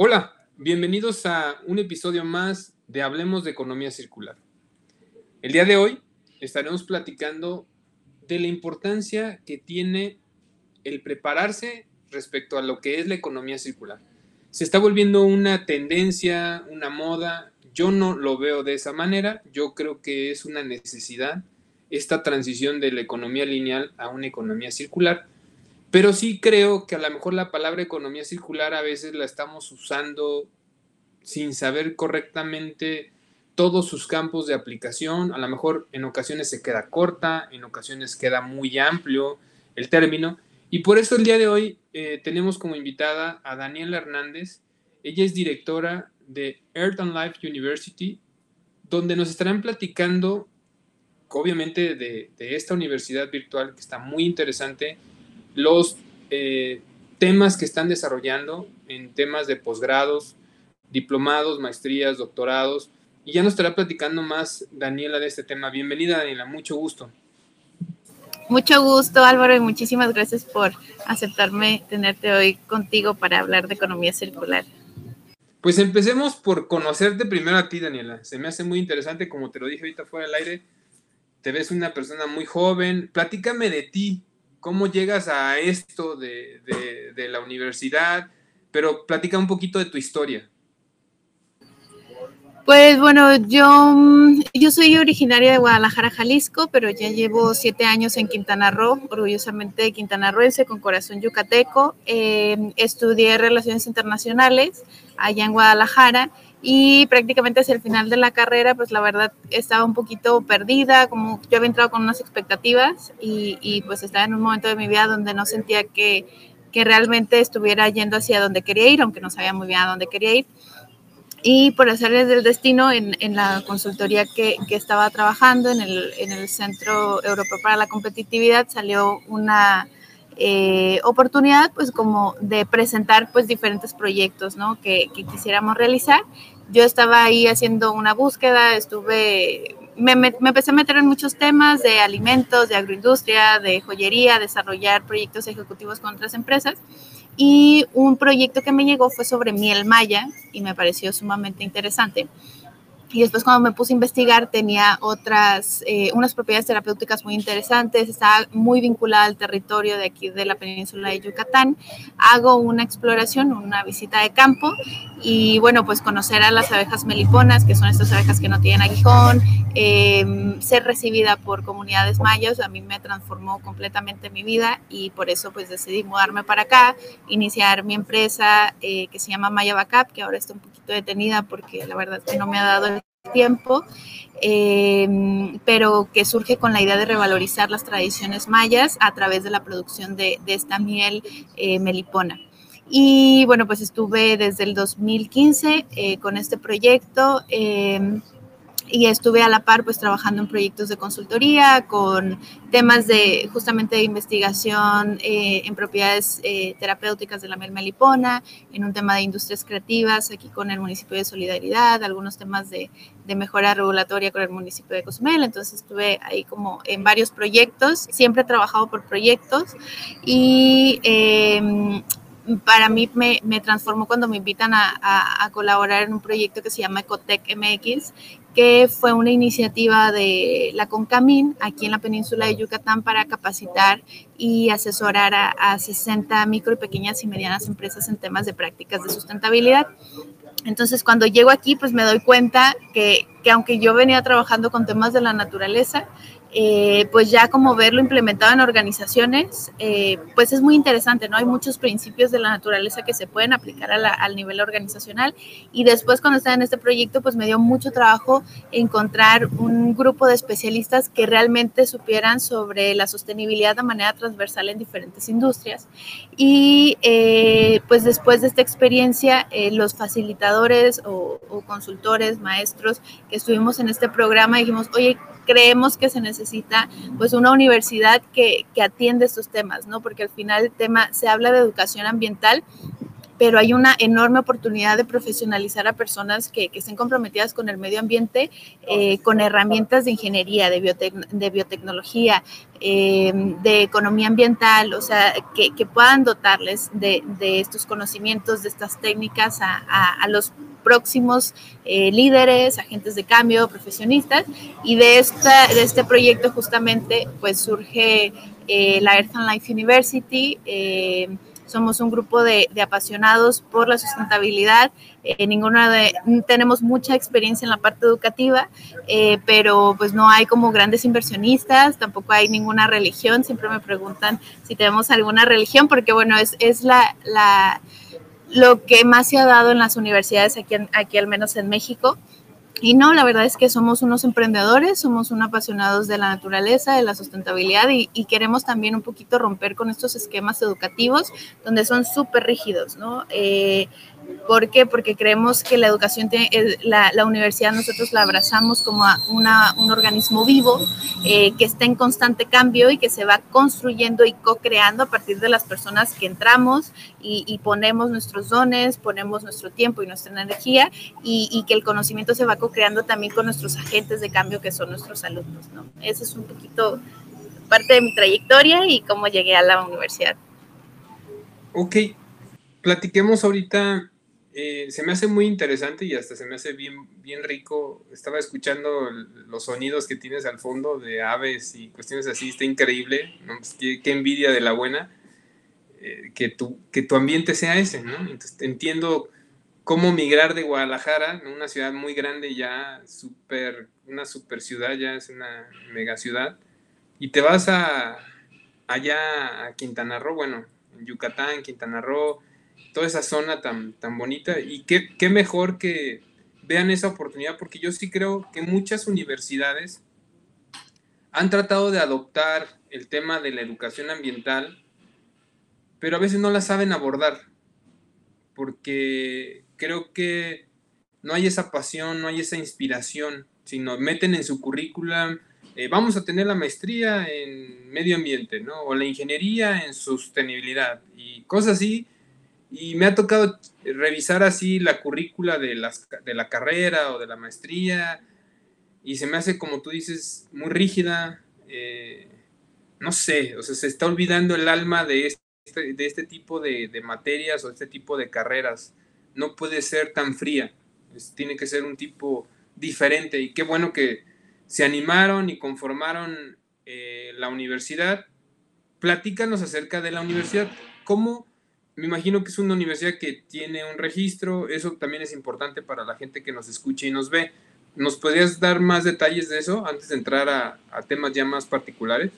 Hola, bienvenidos a un episodio más de Hablemos de Economía Circular. El día de hoy estaremos platicando de la importancia que tiene el prepararse respecto a lo que es la economía circular. Se está volviendo una tendencia, una moda. Yo no lo veo de esa manera. Yo creo que es una necesidad esta transición de la economía lineal a una economía circular. Pero sí creo que a lo mejor la palabra economía circular a veces la estamos usando sin saber correctamente todos sus campos de aplicación. A lo mejor en ocasiones se queda corta, en ocasiones queda muy amplio el término. Y por eso el día de hoy eh, tenemos como invitada a Daniela Hernández. Ella es directora de Earth and Life University, donde nos estarán platicando, obviamente, de, esta universidad virtual que está muy interesante, los eh, temas que están desarrollando en temas de posgrados, diplomados, maestrías, doctorados. Y ya nos estará platicando más Daniela de este tema. Bienvenida, Daniela, mucho gusto. Mucho gusto, Álvaro, y muchísimas gracias por aceptarme tenerte hoy contigo para hablar de economía circular. Pues empecemos por conocerte primero a ti, Daniela. Se me hace muy interesante, como te lo dije ahorita fuera del aire, te ves una persona muy joven. Platícame de ti, cómo llegas a esto de, la universidad, pero platica un poquito de tu historia. Pues bueno, yo, mm, yo soy originaria de Guadalajara, Jalisco, pero ya llevo siete años en Quintana Roo, orgullosamente quintanarroense, con corazón yucateco. Em, estudié Relaciones Internacionales allá en Guadalajara y prácticamente hacia el final de la carrera, pues la verdad estaba un poquito perdida, como yo había entrado con unas expectativas y, y pues estaba en un momento de mi vida donde no sentía que, que realmente estuviera yendo hacia donde quería ir, aunque no sabía muy bien a dónde quería ir. Y por hacerles del destino, en, en la consultoría que, que, estaba trabajando en el, en el Centro Europeo para la Competitividad, salió una eh, oportunidad pues como de presentar pues diferentes proyectos ¿no? que, que, quisiéramos realizar. Yo estaba ahí haciendo una búsqueda, estuve, me, me, me, empecé a meter en muchos temas de alimentos, de agroindustria, de joyería, desarrollar proyectos ejecutivos con otras empresas. Y un proyecto que me llegó fue sobre miel maya y me pareció sumamente interesante. Y después cuando me puse a investigar tenía otras, eh, unas propiedades terapéuticas muy interesantes, estaba muy vinculada al territorio de aquí de la península de Yucatán. Hago una exploración, una visita de campo y bueno, pues conocer a las abejas meliponas, que son estas abejas que no tienen aguijón, eh, ser recibida por comunidades mayas, a mí me transformó completamente mi vida y por eso pues decidí mudarme para acá, iniciar mi empresa eh, que se llama Maya Backup, que ahora está un poquito detenida porque la verdad es que no me ha dado el tiempo, eh, pero que surge con la idea de revalorizar las tradiciones mayas a través de la producción de, de esta miel eh, melipona. Y bueno, pues estuve desde el 2015 eh, con este proyecto em, y estuve a la par pues trabajando en proyectos de consultoría con temas de justamente de investigación eh, en propiedades eh, terapéuticas de la miel melipona, en un tema de industrias creativas aquí con el municipio de Solidaridad, algunos temas de, de mejora regulatoria con el municipio de Cozumel, entonces estuve ahí como en varios proyectos, siempre he trabajado por proyectos y eh, para mí me, me, transformó cuando me invitan a, colaborar en un proyecto que se llama Ecotec MX, que fue una iniciativa de la CONCAMIN aquí en la península de Yucatán para capacitar y asesorar a, a 60 micro y pequeñas y medianas empresas en temas de prácticas de sustentabilidad. Entonces, cuando llego aquí, pues me doy cuenta que, que aunque yo venía trabajando con temas de la naturaleza, eh, pues ya como verlo implementado en organizaciones, eh, pues es muy interesante, ¿no? Hay muchos principios de la naturaleza que se pueden aplicar al nivel organizacional y después cuando estaba en este proyecto, pues me dio mucho trabajo encontrar un grupo de especialistas que realmente supieran sobre la sostenibilidad de manera transversal en diferentes industrias y eh, pues después de esta experiencia, los facilitadores o, o consultores, maestros que estuvimos en este programa dijimos, oye, creemos que se necesita pues una universidad que, que atiende estos temas, ¿no? Porque al final el tema se habla de educación ambiental, pero hay una enorme oportunidad de profesionalizar a personas que, estén comprometidas con el medio ambiente, eh, con herramientas de ingeniería, de, de biotecnología, eh, de economía ambiental, o sea, que, puedan dotarles de, estos conocimientos, de estas técnicas a, a los próximos eh, líderes, agentes de cambio, profesionistas. Y de, esta, de este proyecto justamente pues surge eh, la Earth and Life University. Eh, somos un grupo de, apasionados por la sustentabilidad. ninguna de, tenemos mucha experiencia en la parte educativa, pero pues no hay como grandes inversionistas, tampoco hay ninguna religión. Siempre me preguntan si tenemos alguna religión, porque bueno, es, es la, la lo que más se ha dado en las universidades aquí, aquí al menos en México. Y no, la verdad es que somos unos emprendedores, somos unos apasionados de la naturaleza, de la sustentabilidad y, queremos también un poquito romper con estos esquemas educativos donde son súper rígidos, ¿no? Eh, ¿Por qué? Porque creemos que la educación, tiene, la, la, universidad nosotros la abrazamos como una, un organismo vivo eh, que está en constante cambio y que se va construyendo y co-creando a partir de las personas que entramos y, ponemos nuestros dones, ponemos nuestro tiempo y nuestra energía y, que el conocimiento se va co-creando también con nuestros agentes de cambio que son nuestros alumnos. ¿no? Ese es un poquito parte de mi trayectoria y cómo llegué a la universidad. Ok, platiquemos ahorita eh, se me hace muy interesante y hasta se me hace bien, bien rico. Estaba escuchando los sonidos que tienes al fondo de aves y cuestiones así, está increíble. Pues, qué, envidia de la buena eh, que, tu, que tu ambiente sea ese, ¿no? Entonces entiendo cómo migrar de Guadalajara, una ciudad muy grande ya, super, una super ciudad, ya es una mega ciudad, y te vas a allá a Quintana Roo, bueno, en Yucatán, Quintana Roo, toda esa zona tan, tan bonita y qué, qué mejor que vean esa oportunidad porque yo sí creo que muchas universidades han tratado de adoptar el tema de la educación ambiental, pero a veces no la saben abordar, porque creo que no hay esa pasión, no hay esa inspiración, sino meten en su currículum, eh, vamos a tener la maestría en medio ambiente, ¿no? O la ingeniería en sostenibilidad y cosas así, y me ha tocado revisar así la currícula de, las, de la carrera o de la maestría y se me hace, como tú dices, muy rígida. Eh, no sé, o sea, se está olvidando el alma de este, de este tipo de, materias o este tipo de carreras. No puede ser tan fría, tiene que ser un tipo diferente y qué bueno que se animaron y conformaron eh, la universidad. Platícanos acerca de la universidad. ¿Cómo me imagino que es una universidad que tiene un registro, eso también es importante para la gente que nos escucha y nos ve. ¿Nos podrías dar más detalles de eso antes de entrar a, temas ya más particulares?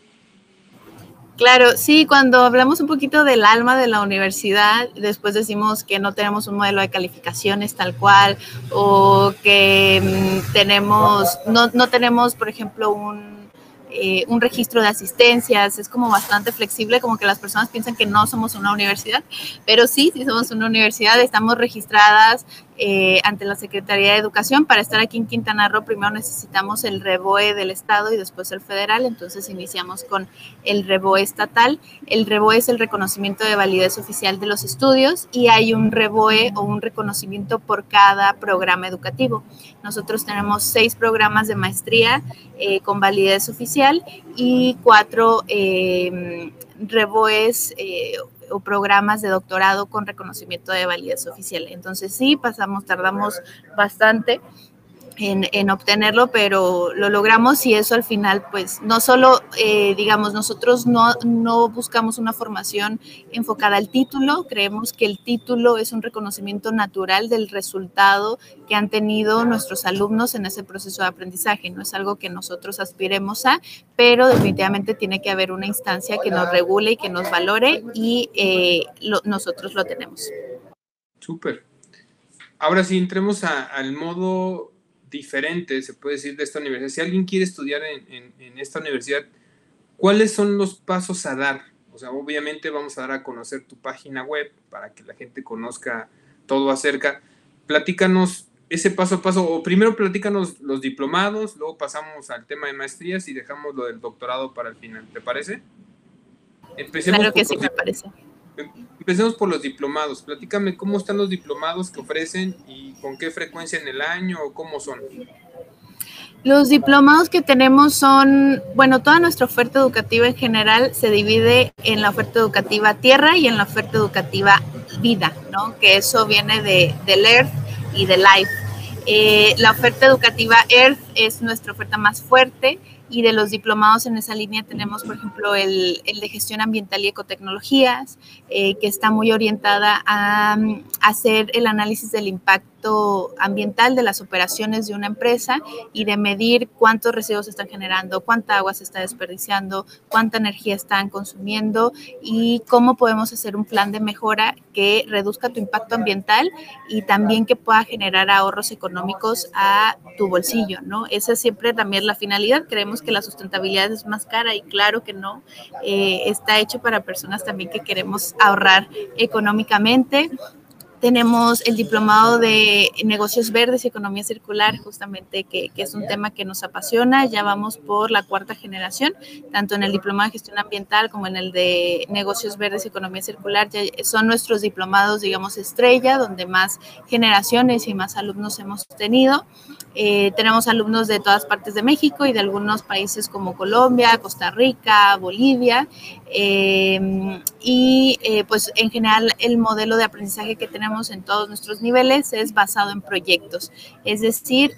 Claro, sí, cuando hablamos un poquito del alma de la universidad, después decimos que no tenemos un modelo de calificaciones tal cual o que mm, tenemos, no, no tenemos, por ejemplo, un eh, un registro de asistencias, es como bastante flexible, como que las personas piensan que no somos una universidad, pero sí, sí somos una universidad, estamos registradas eh, ante la Secretaría de Educación. Para estar aquí en Quintana Roo, primero necesitamos el REBOE del Estado y después el federal, entonces iniciamos con el REBOE estatal. El REBOE es el reconocimiento de validez oficial de los estudios y hay un REBOE o un reconocimiento por cada programa educativo. Nosotros tenemos seis programas de maestría eh, con validez oficial y cuatro eh, REBOEs o programas de doctorado con reconocimiento de validez oficial. Entonces sí, pasamos, tardamos bastante en, obtenerlo, pero lo logramos y eso al final, pues no solo, eh, digamos, nosotros no, no buscamos una formación enfocada al título, creemos que el título es un reconocimiento natural del resultado que han tenido nuestros alumnos en ese proceso de aprendizaje, no es algo que nosotros aspiremos a, pero definitivamente tiene que haber una instancia que nos regule y que nos valore y eh, nosotros lo tenemos. Súper. Ahora sí, entremos al modo diferente, se puede decir, de esta universidad. Si alguien quiere estudiar en, esta universidad, ¿cuáles son los pasos a dar? O sea, obviamente vamos a dar a conocer tu página web para que la gente conozca todo acerca. Platícanos ese paso a paso, o primero platícanos los diplomados, luego pasamos al tema de maestrías y dejamos lo del doctorado para el final. ¿Te parece? Empecemos claro que sí, me parece. Empecemos por los diplomados. Platícame cómo están los diplomados que ofrecen y con qué frecuencia en el año o cómo son. Los diplomados que tenemos son, bueno, toda nuestra oferta educativa en general se divide en la oferta educativa tierra y en la oferta educativa vida, ¿no? Que eso viene de, del Earth y de Life. Eh, la oferta educativa Earth es nuestra oferta más fuerte y de los diplomados en esa línea tenemos, por ejemplo, el, el de gestión ambiental y ecotecnologías, eh, que está muy orientada a, a, hacer el análisis del impacto ambiental de las operaciones de una empresa y de medir cuántos residuos están generando, cuánta agua se está desperdiciando, cuánta energía están consumiendo y cómo podemos hacer un plan de mejora que reduzca tu impacto ambiental y también que pueda generar ahorros económicos a tu bolsillo, ¿no? Esa es siempre también la finalidad. Creemos que la sustentabilidad es más cara y claro que no. Eh, está hecho para personas también que queremos ahorrar económicamente. Tenemos el diplomado de negocios verdes y economía circular, justamente que, que, es un tema que nos apasiona. Ya vamos por la cuarta generación, tanto en el diplomado de gestión ambiental como en el de negocios verdes y economía circular. Ya son nuestros diplomados, digamos, estrella, donde más generaciones y más alumnos hemos tenido. Eh, tenemos alumnos de todas partes de México y de algunos países como Colombia, Costa Rica, Bolivia. Eh, y eh, pues en general el modelo de aprendizaje que tenemos en todos nuestros niveles es basado en proyectos. Es decir,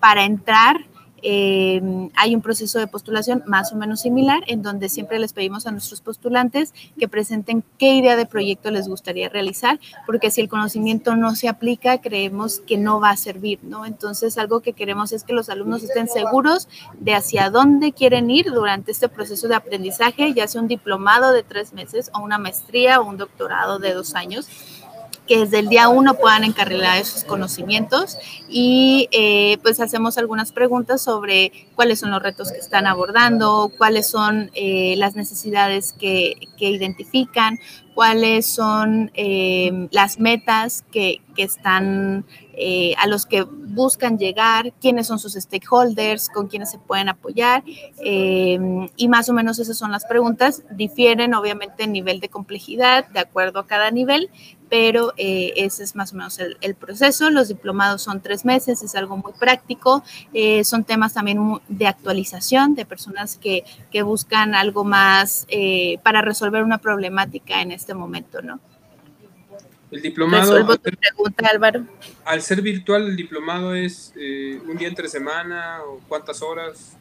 para entrar eh, hay un proceso de postulación más o menos similar en donde siempre les pedimos a nuestros postulantes que presenten qué idea de proyecto les gustaría realizar, porque si el conocimiento no se aplica, creemos que no va a servir, ¿no? Entonces, algo que queremos es que los alumnos estén seguros de hacia dónde quieren ir durante este proceso de aprendizaje, ya sea un diplomado de tres meses o una maestría o un doctorado de dos años que desde el día uno puedan encarrilar esos conocimientos y eh, pues hacemos algunas preguntas sobre cuáles son los retos que están abordando, cuáles son eh, las necesidades que, que, identifican, cuáles son eh, las metas que, que están a los que buscan llegar, quiénes son sus stakeholders, con quiénes se pueden apoyar y más o menos esas son las preguntas. Difieren obviamente en nivel de complejidad de acuerdo a cada nivel, pero eh, ese es más o menos el, el, proceso. Los diplomados son tres meses, es algo muy práctico, eh, son temas también de actualización de personas que, que buscan algo más eh, para resolver una problemática en este momento, ¿no? El diplomado. Resuelvo tu pregunta, Álvaro. Al ser virtual, el diplomado es un día entre semana o cuántas horas?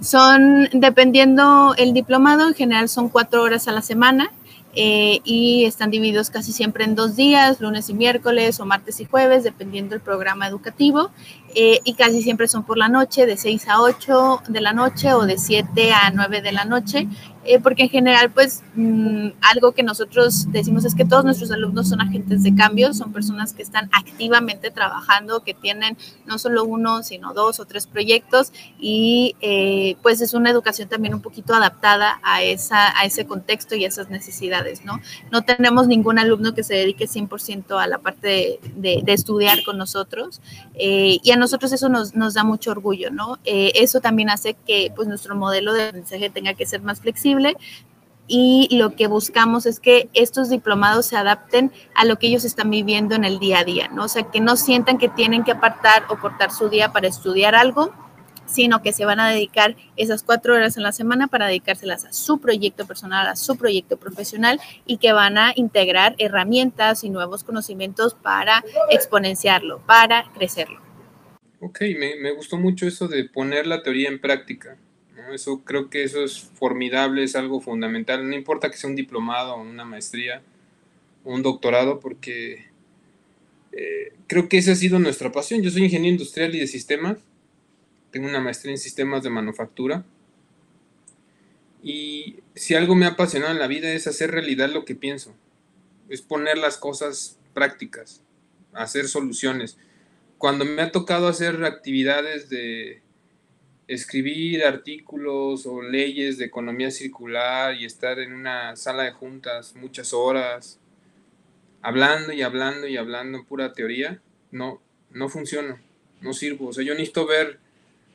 Son, dependiendo el diplomado, en general son cuatro horas a la semana. Eh, y están divididos casi siempre en dos días, lunes y miércoles o martes y jueves, dependiendo del programa educativo. Eh, y casi siempre son por la noche, de 6 a 8 de la noche o de 7 a 9 de la noche, eh, porque en general, pues mmm, algo que nosotros decimos es que todos nuestros alumnos son agentes de cambio, son personas que están activamente trabajando, que tienen no solo uno, sino dos o tres proyectos y eh, pues es una educación también un poquito adaptada a, esa, a ese contexto y a esas necesidades, ¿no? No tenemos ningún alumno que se dedique 100% a la parte de, de, de, estudiar con nosotros eh, y a nosotros eso nos, nos da mucho orgullo, ¿no? Eh, eso también hace que pues nuestro modelo de aprendizaje tenga que ser más flexible y lo que buscamos es que estos diplomados se adapten a lo que ellos están viviendo en el día a día, ¿no? O sea, que no sientan que tienen que apartar o cortar su día para estudiar algo, sino que se van a dedicar esas cuatro horas en la semana para dedicárselas a su proyecto personal, a su proyecto profesional y que van a integrar herramientas y nuevos conocimientos para exponenciarlo, para crecerlo. Ok, me, me gustó mucho eso de poner la teoría en práctica. Eso creo que eso es formidable, es algo fundamental. No importa que sea un diplomado, una maestría, un doctorado, porque eh, creo que esa ha sido nuestra pasión. Yo soy ingeniero industrial y de sistemas. Tengo una maestría en sistemas de manufactura. Y si algo me ha apasionado en la vida es hacer realidad lo que pienso. Es poner las cosas prácticas, hacer soluciones. Cuando me ha tocado hacer actividades de escribir artículos o leyes de economía circular y estar en una sala de juntas muchas horas hablando y hablando y hablando pura teoría, no, no funciona, no sirvo. O sea, yo necesito ver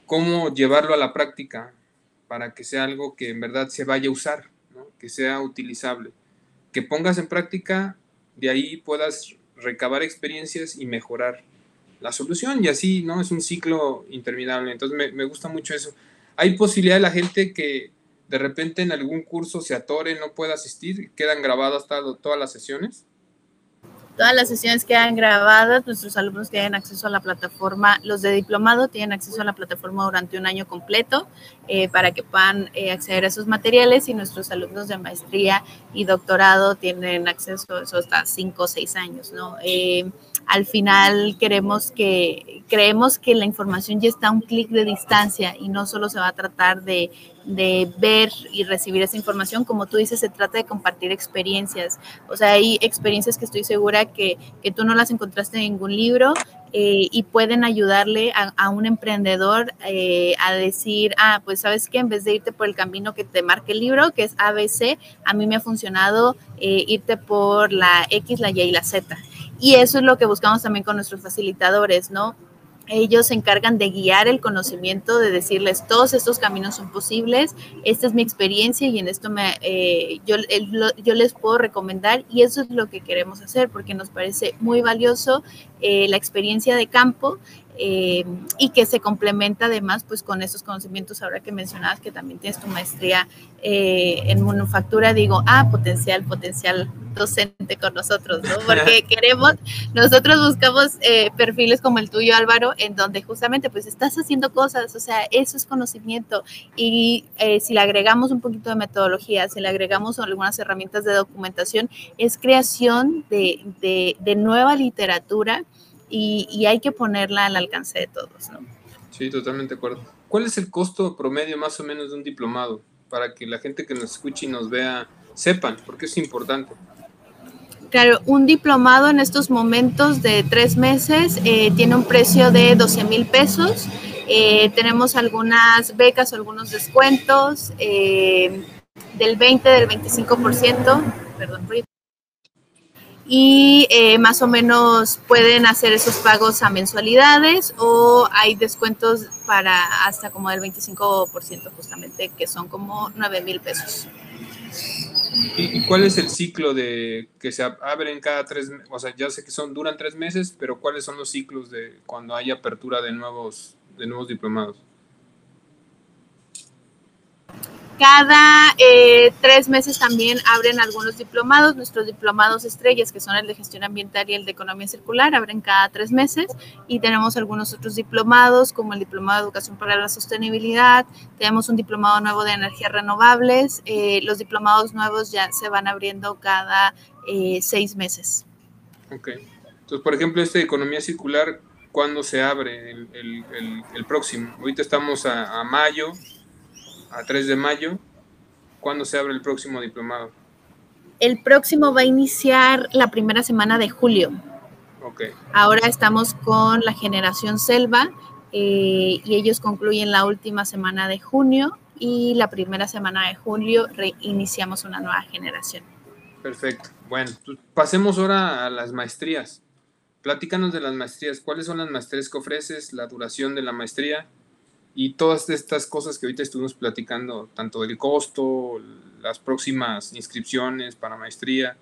cómo llevarlo a la práctica para que sea algo que en verdad se vaya a usar, que sea utilizable. que pongas en práctica, de ahí puedas recabar experiencias y mejorar la solución y así, ¿no? Es un ciclo interminable. Entonces me, me gusta mucho eso. Hay posibilidad de la gente que de repente en algún curso se atore, no pueda asistir, quedan grabadas todas las sesiones. Todas las sesiones quedan grabadas, nuestros alumnos tienen acceso a la plataforma, los de diplomado tienen acceso a la plataforma durante un año completo eh, para que puedan eh, acceder a esos materiales y nuestros alumnos de maestría y doctorado tienen acceso a eso hasta cinco o seis años, ¿no? Eh, al final queremos que, creemos que la información ya está a un clic de distancia y no solo se va a tratar de, de, ver y recibir esa información, como tú dices, se trata de compartir experiencias. O sea, hay experiencias que estoy segura que, que tú no las encontraste en ningún libro eh, y pueden ayudarle a, un emprendedor eh, a decir, ah, pues sabes que en vez de irte por el camino que te marque el libro, que es ABC, a mí me ha funcionado eh, irte por la X, la Y y la Z. Y eso es lo que buscamos también con nuestros facilitadores, ¿no? Ellos se encargan de guiar el conocimiento, de decirles todos estos caminos son posibles, esta es mi experiencia y en esto me, eh, yo, les puedo recomendar y eso es lo que queremos hacer porque nos parece muy valioso eh, la experiencia de campo eh, y que se complementa además pues con esos conocimientos ahora que mencionabas que también tienes tu maestría eh, en manufactura, digo, ah, potencial, potencial docente con nosotros, ¿no? Porque queremos, nosotros buscamos eh, perfiles como el tuyo, Álvaro, en donde justamente pues estás haciendo cosas, o sea, eso es conocimiento y si le agregamos un poquito de metodología, si le agregamos algunas herramientas de documentación, es creación de, de, de nueva literatura y, hay que ponerla al alcance de todos, ¿no? Sí, totalmente de acuerdo. ¿Cuál es el costo promedio más o menos de un diplomado? Para que la gente que nos escuche y nos vea sepan, porque es importante. Claro, un diplomado en estos momentos de tres meses eh, tiene un precio de 12 mil pesos. Eh, tenemos algunas becas o algunos descuentos eh, del 20, del 25%. Perdón, y eh, más o menos pueden hacer esos pagos a mensualidades o hay descuentos para hasta como del 25% justamente, que son como 9 mil pesos. ¿Y cuál es el ciclo de que se abren cada tres meses? O sea, ya sé que son, duran tres meses, pero ¿cuáles son los ciclos de cuando hay apertura de nuevos, de nuevos diplomados? Cada eh, tres meses también abren algunos diplomados, nuestros diplomados estrellas, que son el de gestión ambiental y el de economía circular, abren cada tres meses y tenemos algunos otros diplomados, como el diplomado de educación para la sostenibilidad, tenemos un diplomado nuevo de energías renovables, eh, los diplomados nuevos ya se van abriendo cada eh, seis meses. Ok, entonces por ejemplo este de economía circular, ¿cuándo se abre el, próximo? Ahorita estamos a mayo, a 3 de mayo. ¿Cuándo se abre el próximo diplomado? El próximo va a iniciar la primera semana de julio. Okay. Ahora estamos con la generación Selva eh, y ellos concluyen la última semana de junio y la primera semana de julio reiniciamos una nueva generación. Perfecto. Bueno, pues pasemos ahora a las maestrías. Platícanos de las maestrías. ¿Cuáles son las maestrías que ofreces? La duración de la maestría y todas estas cosas que ahorita estuvimos platicando, tanto del costo, las próximas inscripciones para maestría.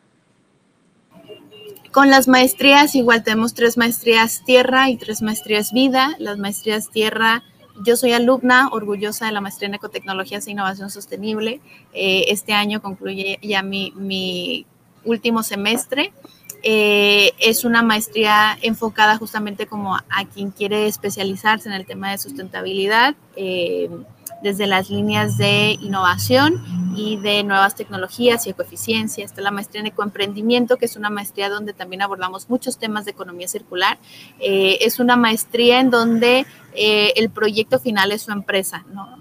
Con las maestrías, igual tenemos tres maestrías tierra y tres maestrías vida. Las maestrías tierra, yo soy alumna orgullosa de la maestría en ecotecnologías e innovación sostenible. Eh, este año concluye ya mi, mi último semestre eh, es una maestría enfocada justamente como a, quien quiere especializarse en el tema de sustentabilidad, eh, desde las líneas de innovación y de nuevas tecnologías y ecoeficiencia. Está la maestría en ecoemprendimiento, que es una maestría donde también abordamos muchos temas de economía circular. Eh, es una maestría en donde el proyecto final es su empresa, ¿no?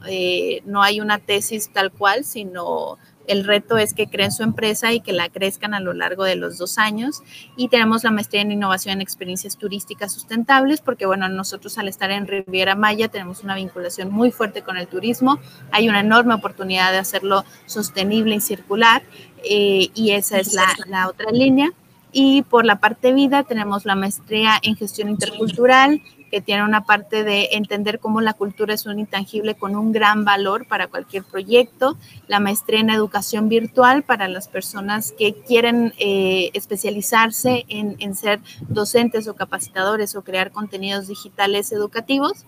no hay una tesis tal cual, sino el reto es que creen su empresa y que la crezcan a lo largo de los dos años. Y tenemos la maestría en innovación en experiencias turísticas sustentables, porque bueno, nosotros al estar en Riviera Maya tenemos una vinculación muy fuerte con el turismo. Hay una enorme oportunidad de hacerlo sostenible y circular. Eh, y esa es la, la otra línea. Y por la parte vida tenemos la maestría en gestión intercultural, que tiene una parte de entender cómo la cultura es un intangible con un gran valor para cualquier proyecto, la maestría en educación virtual para las personas que quieren eh, especializarse en, en ser docentes o capacitadores o crear contenidos digitales educativos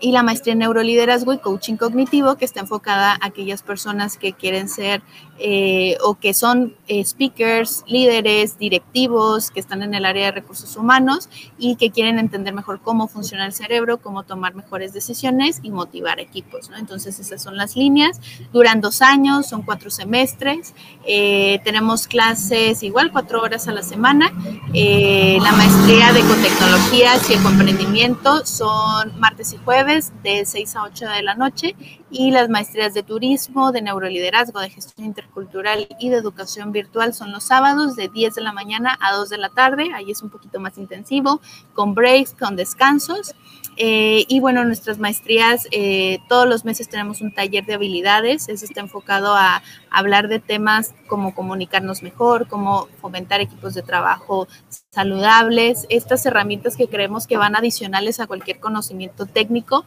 y la maestría en neuroliderazgo y coaching cognitivo, que está enfocada a aquellas personas que quieren ser eh, o que son eh, speakers, líderes, directivos, que están en el área de recursos humanos y que quieren entender mejor cómo funciona el cerebro, cómo tomar mejores decisiones y motivar equipos. ¿no? Entonces, esas son las líneas. Duran dos años, son cuatro semestres. Eh, tenemos clases igual cuatro horas a la semana. la maestría de ecotecnologías y el comprendimiento son martes y jueves de 6 a 8 de la noche y las maestrías de turismo, de neuroliderazgo, de gestión intercultural y de educación virtual son los sábados de 10 de la mañana a 2 de la tarde. Ahí es un poquito más intensivo, con breaks, con descansos. Eh, y bueno, nuestras maestrías, eh, todos los meses tenemos un taller de habilidades. Eso está enfocado a hablar de temas como comunicarnos mejor, cómo fomentar equipos de trabajo saludables, estas herramientas que creemos que van adicionales a cualquier conocimiento técnico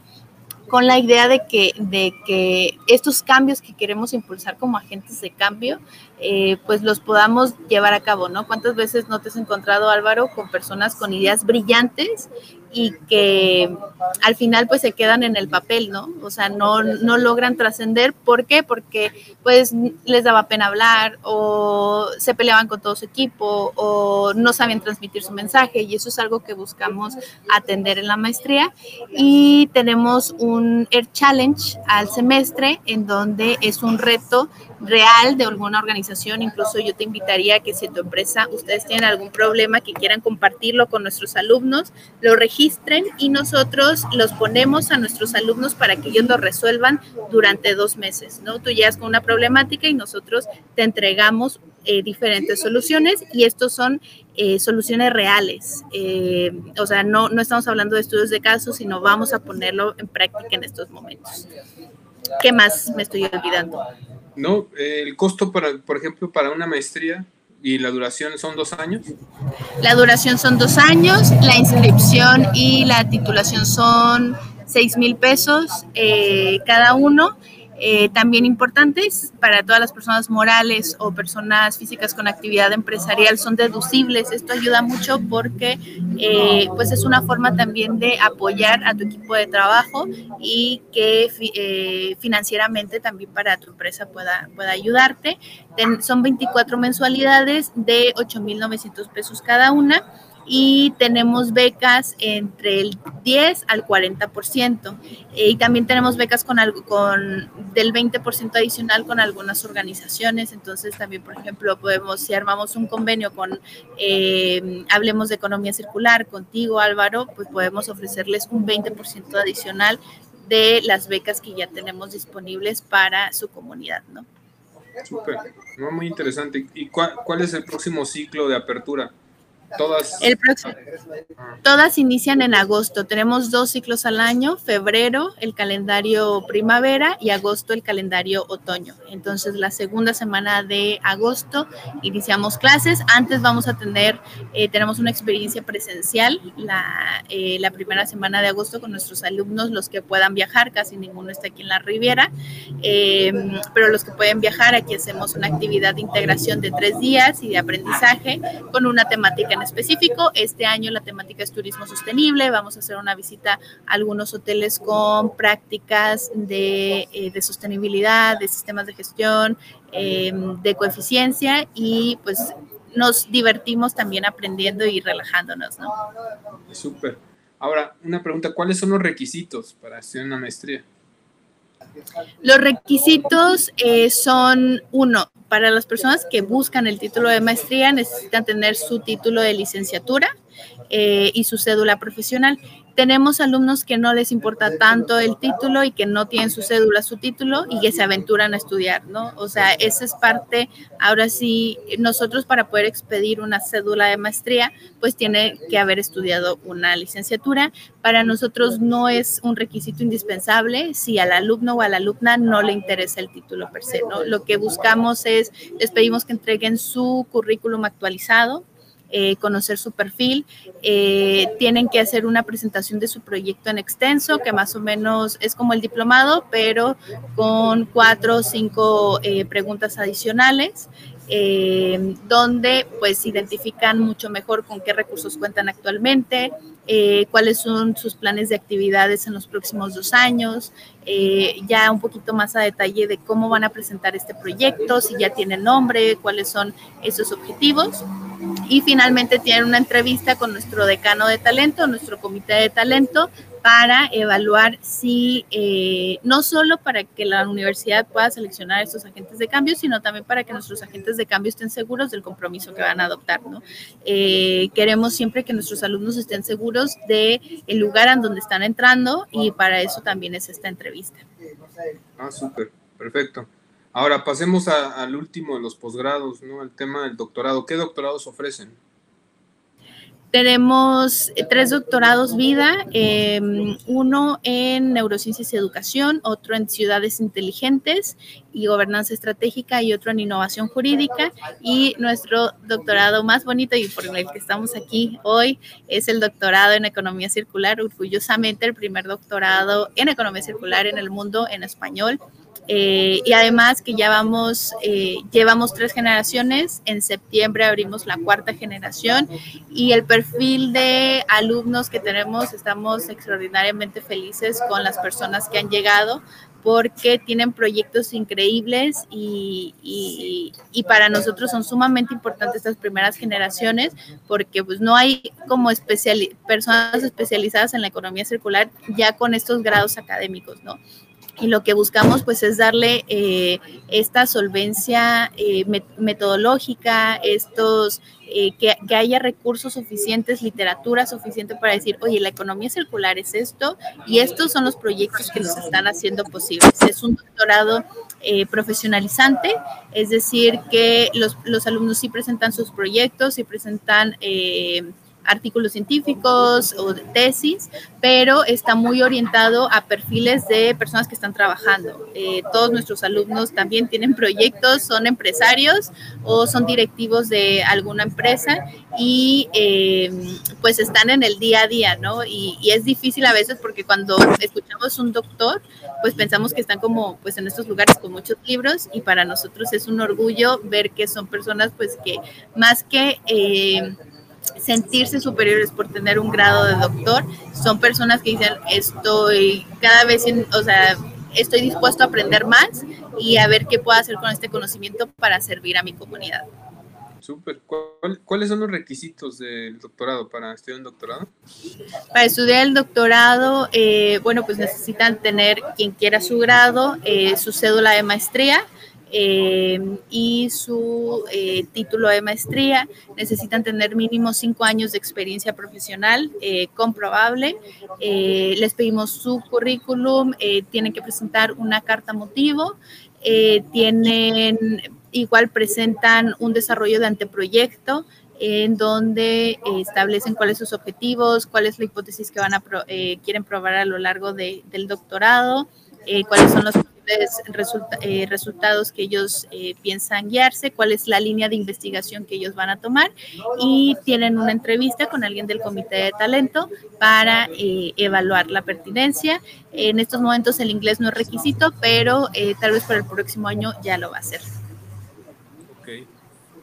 con la idea de que, de que estos cambios que queremos impulsar como agentes de cambio, eh, pues los podamos llevar a cabo, ¿no? ¿Cuántas veces no te has encontrado, Álvaro, con personas con ideas brillantes y que al final pues se quedan en el papel, ¿no? O sea, no, no logran trascender. ¿Por qué? Porque pues les daba pena hablar o se peleaban con todo su equipo o no sabían transmitir su mensaje y eso es algo que buscamos atender en la maestría. Y tenemos un Air Challenge al semestre en donde es un reto real de alguna organización. Incluso yo te invitaría a que si tu empresa, ustedes tienen algún problema que quieran compartirlo con nuestros alumnos, lo registren y nosotros los ponemos a nuestros alumnos para que ellos lo resuelvan durante dos meses, ¿no? Tú llegas con una problemática y nosotros te entregamos eh, diferentes soluciones y estos son eh, soluciones reales. Eh, o sea, no, no estamos hablando de estudios de casos, sino vamos a ponerlo en práctica en estos momentos. ¿Qué más me estoy olvidando? ¿No? El costo, para, por ejemplo, para una maestría y la duración son dos años. La duración son dos años, la inscripción y la titulación son seis mil pesos eh, cada uno eh, también importantes para todas las personas morales o personas físicas con actividad empresarial son deducibles. Esto ayuda mucho porque eh, pues es una forma también de apoyar a tu equipo de trabajo y que eh, financieramente también para tu empresa pueda, pueda ayudarte. son 24 mensualidades de 8.900 pesos cada una y tenemos becas entre el 10 al 40%. Eh, y también tenemos becas con, algo, con del 20% adicional con algunas organizaciones. Entonces también, por ejemplo, podemos, si armamos un convenio con, eh, hablemos de economía circular, contigo Álvaro, pues podemos ofrecerles un 20% adicional de las becas que ya tenemos disponibles para su comunidad, ¿no? Súper, muy interesante. ¿Y cuál es el próximo ciclo de apertura? Todas. Todas inician en agosto. Tenemos dos ciclos al año, febrero el calendario primavera y agosto el calendario otoño. Entonces la segunda semana de agosto iniciamos clases. Antes vamos a tener, eh, tenemos una experiencia presencial la, eh, la, primera semana de agosto con nuestros alumnos, los que puedan viajar, casi ninguno está aquí en la Riviera, em, pero los que pueden viajar, aquí hacemos una actividad de integración de tres días y de aprendizaje con una temática en específico. Este año la temática es turismo sostenible. Vamos a hacer una visita a algunos hoteles con prácticas de, eh, sostenibilidad, de sistemas de gestión, em, de coeficiencia y pues nos divertimos también aprendiendo y relajándonos, ¿no? Súper. Ahora, una pregunta, ¿cuáles son los requisitos para hacer una maestría? Los requisitos eh, son, uno, para las personas que buscan el título de maestría necesitan tener su título de licenciatura eh, y su cédula profesional tenemos alumnos que no les importa tanto el título y que no tienen su cédula, su título y que se aventuran a estudiar, ¿no? O sea, esa es parte, ahora sí, nosotros para poder expedir una cédula de maestría, pues tiene que haber estudiado una licenciatura. Para nosotros no es un requisito indispensable si al alumno o a la alumna no le interesa el título per se, ¿no? Lo que buscamos es, les pedimos que entreguen su currículum actualizado, eh, conocer su perfil. Eh, tienen que hacer una presentación de su proyecto en extenso, que más o menos es como el diplomado, pero con cuatro o cinco preguntas adicionales. Eh, donde pues identifican mucho mejor con qué recursos cuentan actualmente, eh, cuáles son sus planes de actividades en los próximos dos años, eh, ya un poquito más a detalle de cómo van a presentar este proyecto, si ya tienen nombre, cuáles son esos objetivos. Y finalmente tienen una entrevista con nuestro decano de talento, nuestro comité de talento, para evaluar si, eh, no solo para que la universidad pueda seleccionar a estos agentes de cambio, sino también para que nuestros agentes de cambio estén seguros del compromiso que van a adoptar. ¿no? Eh, queremos siempre que nuestros alumnos estén seguros del el lugar en donde están entrando y para eso también es esta entrevista. Ah, súper, perfecto. Ahora pasemos al último de los posgrados, ¿no? El tema del doctorado. ¿Qué doctorados ofrecen? Tenemos tres doctorados vida, em, uno en neurociencias y educación, otro en ciudades inteligentes y gobernanza estratégica y otro en innovación jurídica. Y nuestro doctorado más bonito y por el que estamos aquí hoy es el doctorado en economía circular, orgullosamente el primer doctorado en economía circular en el mundo en español. Eh, y además que ya vamos, eh, llevamos tres generaciones, en septiembre abrimos la cuarta generación y el perfil de alumnos que tenemos, estamos extraordinariamente felices con las personas que han llegado porque tienen proyectos increíbles y, y, para nosotros son sumamente importantes estas primeras generaciones porque pues no hay como personas especializadas en la economía circular ya con estos grados académicos, ¿no? Y lo que buscamos pues es darle eh, esta solvencia eh, metodológica, estos, eh, que, que, haya recursos suficientes, literatura suficiente para decir, oye, la economía circular es esto y estos son los proyectos que nos están haciendo posibles. Es un doctorado profesionalizante, es decir, que los, los, alumnos sí presentan sus proyectos, sí presentan artículos científicos o de tesis, pero está muy orientado a perfiles de personas que están trabajando. Eh, todos nuestros alumnos también tienen proyectos, son empresarios o son directivos de alguna empresa y eh, pues están en el día a día, ¿no? Y, y, es difícil a veces porque cuando escuchamos un doctor, pues pensamos que están como pues en estos lugares con muchos libros y para nosotros es un orgullo ver que son personas pues que más que... Eh, sentirse superiores por tener un grado de doctor, son personas que dicen, estoy cada vez, o sea, estoy dispuesto a aprender más y a ver qué puedo hacer con este conocimiento para servir a mi comunidad. Súper. ¿Cuáles son los requisitos del doctorado para estudiar un doctorado? Para estudiar el doctorado, eh, bueno, pues necesitan tener quien quiera su grado, eh, su cédula de maestría, eh, y su eh, título de maestría. Necesitan tener mínimo cinco años de experiencia profesional eh, comprobable. les pedimos su currículum, tienen que presentar una carta motivo, tienen, igual presentan un desarrollo de anteproyecto en donde establecen cuáles son sus objetivos, cuál es la hipótesis que van a quieren probar a lo largo de, del doctorado, cuáles son los eh, resultados que ellos eh, piensan guiarse, cuál es la línea de investigación que ellos van a tomar y tienen una entrevista con alguien del comité de talento para eh, evaluar la pertinencia. En estos momentos el inglés no es requisito, pero tal vez para el próximo año ya lo va a hacer. Ok.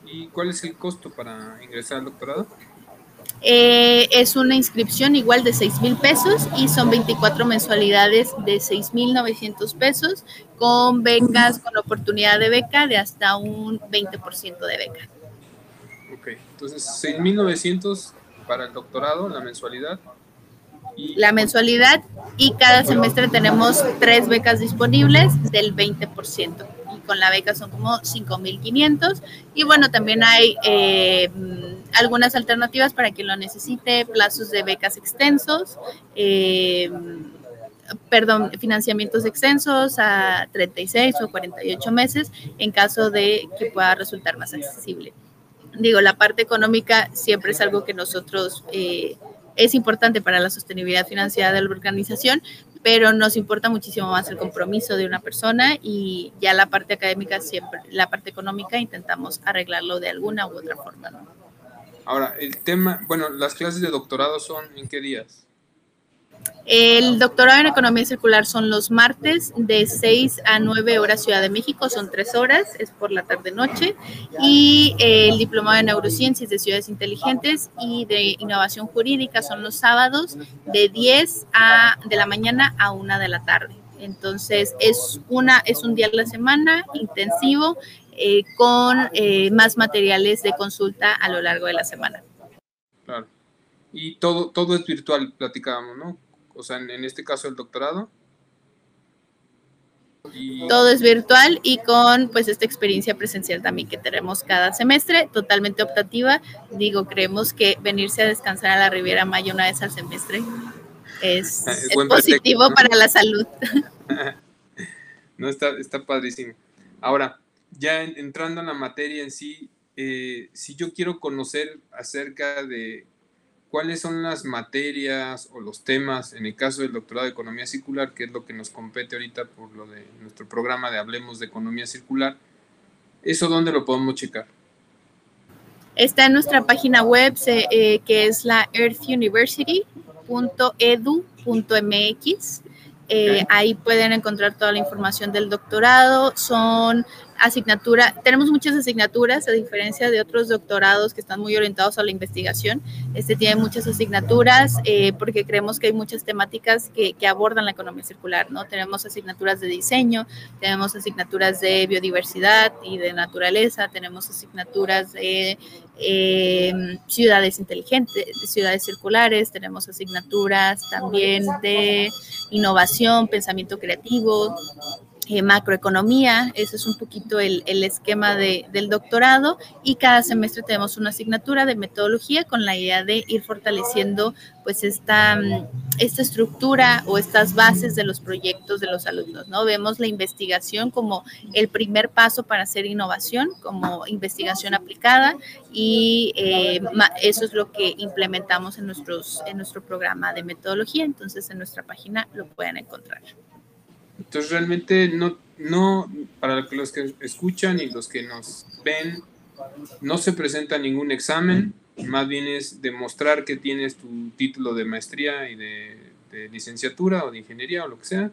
¿Y cuál es el costo para ingresar al doctorado? Eh, es una inscripción igual de 6 mil pesos y son 24 mensualidades de 6 mil 900 pesos con becas, con oportunidad de beca de hasta un 20% de beca. Ok, entonces 6 mil 900 para el doctorado, la mensualidad. La mensualidad y cada semestre tenemos tres becas disponibles del 20% y con la beca son como 5.500 y bueno, también hay... Eh, algunas alternativas para quien lo necesite, plazos de becas extensos, eh, perdón, financiamientos extensos a 36 o 48 meses en caso de que pueda resultar más accesible. Digo, la parte económica siempre es algo que nosotros eh, es importante para la sostenibilidad financiera de la organización, pero nos importa muchísimo más el compromiso de una persona y ya la parte académica siempre, la parte económica intentamos arreglarlo de alguna u otra forma. ¿no? Ahora, el tema, bueno, las clases de doctorado son en qué días? El doctorado en economía circular son los martes de 6 a 9 horas Ciudad de México, son 3 horas, es por la tarde-noche. Y el diplomado de neurociencias de ciudades inteligentes y de innovación jurídica son los sábados de 10 a, de la mañana a 1 de la tarde. Entonces es, una, es un día a la semana intensivo eh, con eh, más materiales de consulta a lo largo de la semana. Claro. Y todo, todo es virtual, platicábamos, ¿no? O sea, en, este caso el doctorado. Todo es virtual y con pues esta experiencia presencial también que tenemos cada semestre, totalmente optativa. Digo, creemos que venirse a descansar a la Riviera Maya una vez al semestre es, positivo para la salud. no, está, está padrísimo. Ahora, ya entrando en la materia en sí, eh, si yo quiero conocer acerca de cuáles son las materias o los temas, en el caso del doctorado de Economía Circular, que es lo que nos compete ahorita por lo de nuestro programa de Hablemos de Economía Circular, ¿eso dónde lo podemos checar? Está en nuestra página web eh, que es la earthuniversity.edu.mx. Eh, ahí pueden encontrar toda la información del doctorado. Son asignatura, tenemos muchas asignaturas, a diferencia de otros doctorados que están muy orientados a la investigación. Este tiene muchas asignaturas eh, porque creemos que hay muchas temáticas que, abordan la economía circular, ¿no? Tenemos asignaturas de diseño, tenemos asignaturas de biodiversidad y de naturaleza, tenemos asignaturas de eh, ciudades inteligentes, ciudades circulares, tenemos asignaturas también de innovación, pensamiento creativo, eh, macroeconomía, ese es un poquito el, esquema del doctorado y cada semestre tenemos una asignatura de metodología con la idea de ir fortaleciendo pues esta, mm, esta estructura o estas bases de los proyectos de los alumnos, ¿no? Vemos la investigación como el primer paso para hacer innovación, como investigación aplicada y eh, eso es lo que implementamos en, nuestros, en nuestro programa de metodología, entonces en nuestra página lo pueden encontrar. Entonces realmente no, no, para los que escuchan y los que nos ven, no se presenta ningún examen, más bien es demostrar que tienes tu título de maestría y de, licenciatura o de ingeniería o lo que sea,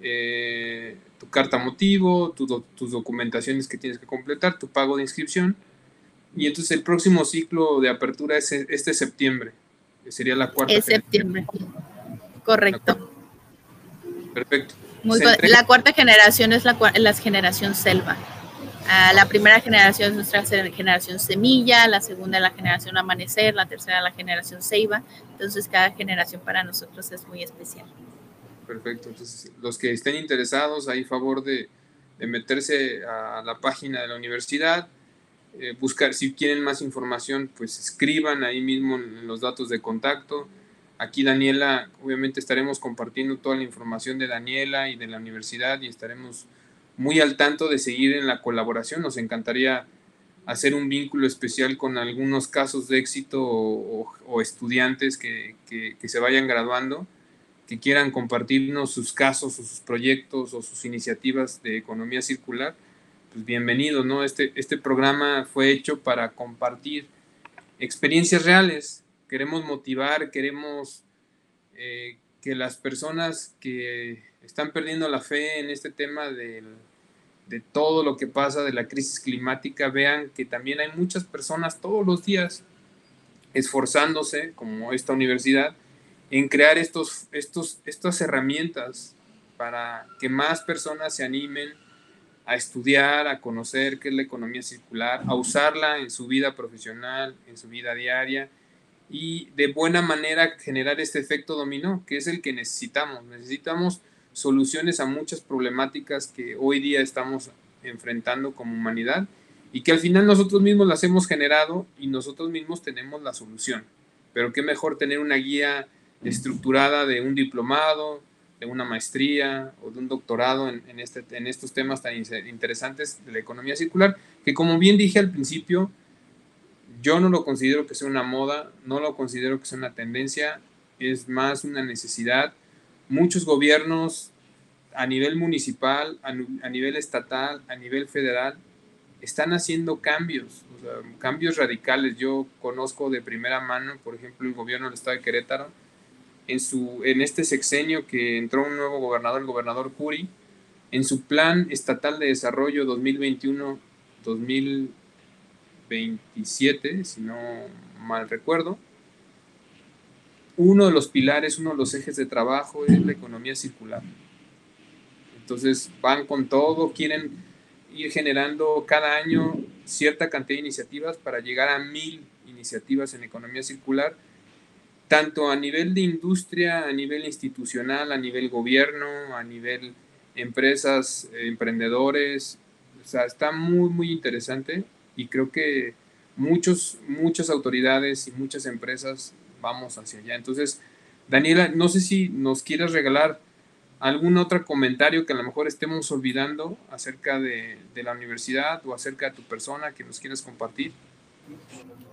eh, tu carta motivo, tus documentaciones que tienes que completar, tu pago de inscripción. Y entonces el próximo ciclo de apertura es este septiembre, que sería la cuarta. Es septiembre, correcto. Perfecto la cuarta generación es la, la generación selva. Ah, la primera generación es nuestra generación semilla, la segunda la generación amanecer, la tercera la generación ceiba. Entonces cada generación para nosotros es muy especial. Perfecto. Entonces los que estén interesados, hay favor de, de meterse a la página de la universidad, eh, buscar, si quieren más información, pues escriban ahí mismo en los datos de contacto Aquí Daniela, obviamente estaremos compartiendo toda la información de Daniela y de la universidad y estaremos muy al tanto de seguir en la colaboración. Nos encantaría hacer un vínculo especial con algunos casos de éxito o, estudiantes que, se vayan graduando, que quieran compartirnos sus casos o sus proyectos o sus iniciativas de economía circular. Pues bienvenido, ¿no? Este, este programa fue hecho para compartir experiencias reales queremos motivar, queremos eh, que las personas que están perdiendo la fe en este tema de todo lo que pasa de la crisis climática vean que también hay muchas personas todos los días esforzándose, como esta universidad, en crear estos, estos, estas herramientas para que más personas se animen a estudiar, a conocer qué es la economía circular, a usarla en su vida profesional, en su vida diaria y de buena manera generar este efecto dominó, que es el que necesitamos. Necesitamos soluciones a muchas problemáticas que hoy día estamos enfrentando como humanidad y que al final nosotros mismos las hemos generado y nosotros mismos tenemos la solución. Pero qué mejor tener una guía estructurada de un diplomado, de una maestría o de un doctorado en, en, este, en estos temas tan interesantes de la economía circular, que como bien dije al principio, yo no lo considero que sea una moda, no lo considero que sea una tendencia, es más una necesidad. Muchos gobiernos a nivel municipal, a, nivel estatal, a nivel federal, están haciendo cambios, cambios radicales. Yo conozco de primera mano, por ejemplo, el gobierno del estado de Querétaro, en, su, en este sexenio que entró un nuevo gobernador, el gobernador Curi, en su plan estatal de desarrollo 2021-2027, si no mal recuerdo, uno de los pilares, uno de los ejes de trabajo es la economía circular. Entonces van con todo, quieren ir generando cada año cierta cantidad de iniciativas para llegar a mil iniciativas en economía circular, tanto a nivel de industria, a nivel institucional, a nivel gobierno, a nivel empresas, emprendedores. O sea, está muy, muy interesante y creo que muchos, muchas autoridades y muchas empresas vamos hacia allá. Entonces, Daniela, no sé si nos quieres regalar algún otro comentario que a lo mejor estemos olvidando acerca de, la universidad o acerca de tu persona que nos quieras compartir.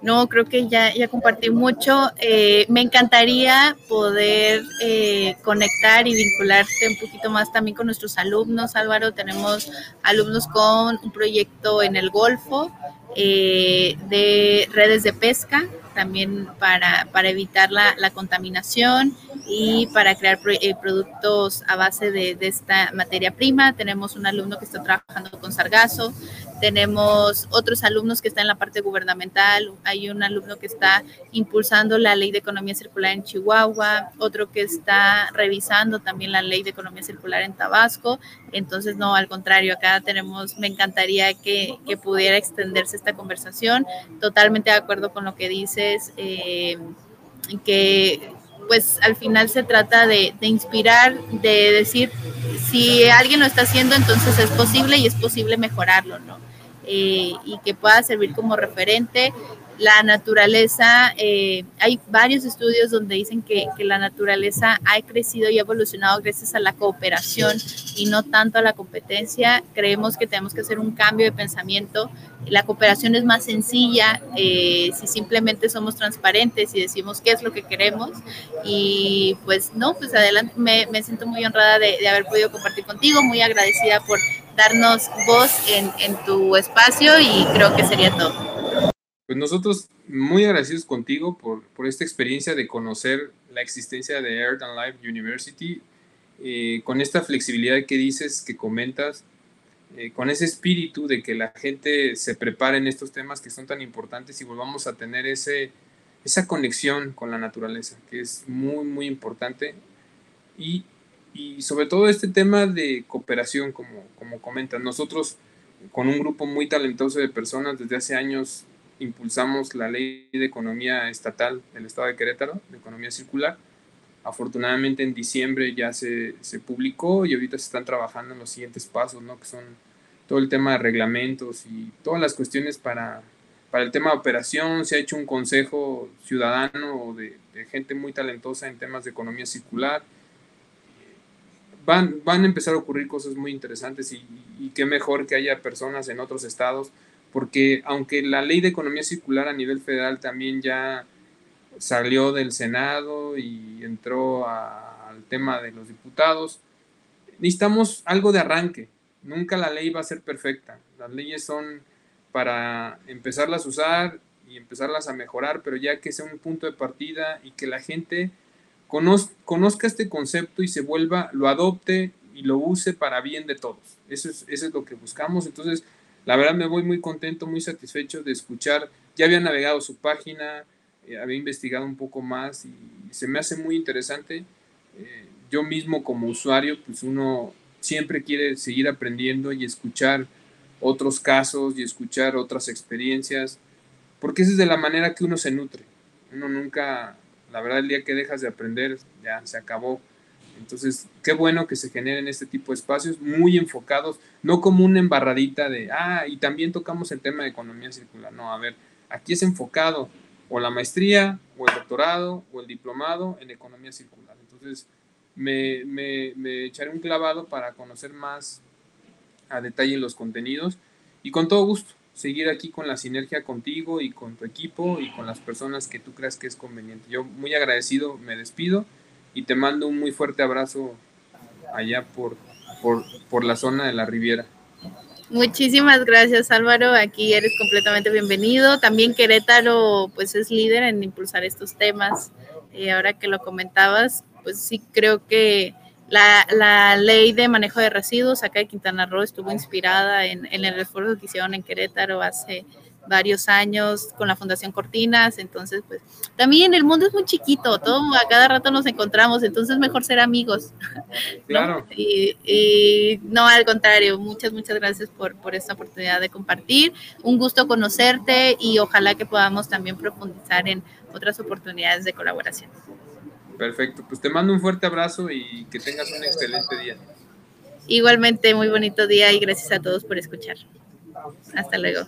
No, creo que ya, ya compartí mucho. Eh, me encantaría poder eh, conectar y vincularte un poquito más también con nuestros alumnos. Álvaro, tenemos alumnos con un proyecto en el Golfo eh, de redes de pesca también para, para evitar la, la, contaminación y para crear productos a base de, de, esta materia prima. Tenemos un alumno que está trabajando con sargazo, tenemos otros alumnos que están en la parte gubernamental, hay un alumno que está impulsando la ley de economía circular en Chihuahua, otro que está revisando también la ley de economía circular en Tabasco. Entonces, no, al contrario, acá tenemos, me encantaría que, pudiera extenderse esta conversación. Totalmente de acuerdo con lo que dices, eh, que pues al final se trata de, de, inspirar, de decir, si alguien lo está haciendo, entonces es posible y es posible mejorarlo, ¿no? Eh, y que pueda servir como referente. La naturaleza, eh, hay varios estudios donde dicen que, que, la naturaleza ha crecido y ha evolucionado gracias a la cooperación y no tanto a la competencia. Creemos que tenemos que hacer un cambio de pensamiento. La cooperación es más sencilla eh, si simplemente somos transparentes y decimos qué es lo que queremos. Y pues no, pues adelante, me, me siento muy honrada de, de haber podido compartir contigo, muy agradecida por darnos voz en, en tu espacio y creo que sería todo. Pues nosotros muy agradecidos contigo por, por esta experiencia de conocer la existencia de Earth and Life University, eh, con esta flexibilidad que dices, que comentas, eh, con ese espíritu de que la gente se prepare en estos temas que son tan importantes y volvamos a tener ese, esa conexión con la naturaleza, que es muy, muy importante. Y y sobre todo este tema de cooperación, como, como comentan. Nosotros, con un grupo muy talentoso de personas, desde hace años impulsamos la ley de economía estatal del estado de Querétaro, de economía circular. Afortunadamente en diciembre ya se, se publicó y ahorita se están trabajando en los siguientes pasos, ¿no? que son todo el tema de reglamentos y todas las cuestiones para, para el tema de operación. Se ha hecho un consejo ciudadano de, de gente muy talentosa en temas de economía circular van, van a empezar a ocurrir cosas muy interesantes y, y, qué mejor que haya personas en otros estados, porque aunque la ley de economía circular a nivel federal también ya salió del Senado y entró al tema de los diputados, necesitamos algo de arranque. Nunca la ley va a ser perfecta. Las leyes son para empezarlas a usar y empezarlas a mejorar, pero ya que sea un punto de partida y que la gente conozca este concepto y se vuelva, lo adopte y lo use para bien de todos. Eso es, eso es lo que buscamos. Entonces, la verdad me voy muy contento, muy satisfecho de escuchar. Ya había navegado su página, eh, había investigado un poco más y se me hace muy interesante. Eh, yo mismo como usuario, pues uno siempre quiere seguir aprendiendo y escuchar otros casos y escuchar otras experiencias, porque esa es de la manera que uno se nutre. Uno nunca la verdad, el día que dejas de aprender, ya se acabó. Entonces, qué bueno que se generen este tipo de espacios muy enfocados, no como una embarradita de, ah, y también tocamos el tema de economía circular. No, a ver, aquí es enfocado o la maestría, o el doctorado, o el diplomado en economía circular. Entonces, me, me, me echaré un clavado para conocer más a detalle los contenidos y con todo gusto seguir aquí con la sinergia contigo y con tu equipo y con las personas que tú creas que es conveniente. Yo muy agradecido me despido y te mando un muy fuerte abrazo allá por, por, por la zona de la Riviera. Muchísimas gracias Álvaro, aquí eres completamente bienvenido. También Querétaro pues es líder en impulsar estos temas. Y ahora que lo comentabas, pues sí creo que la, la, ley de manejo de residuos acá de Quintana Roo estuvo inspirada en, en el esfuerzo que hicieron en Querétaro hace varios años con la Fundación Cortinas, entonces pues también el mundo es muy chiquito, todo a cada rato nos encontramos, entonces mejor ser amigos. Claro. Y, no, al contrario, muchas, muchas gracias por, por esta oportunidad de compartir, un gusto conocerte y ojalá que podamos también profundizar en otras oportunidades de colaboración. Perfecto, pues te mando un fuerte abrazo y que tengas un excelente día. Igualmente, muy bonito día y gracias a todos por escuchar. Hasta luego.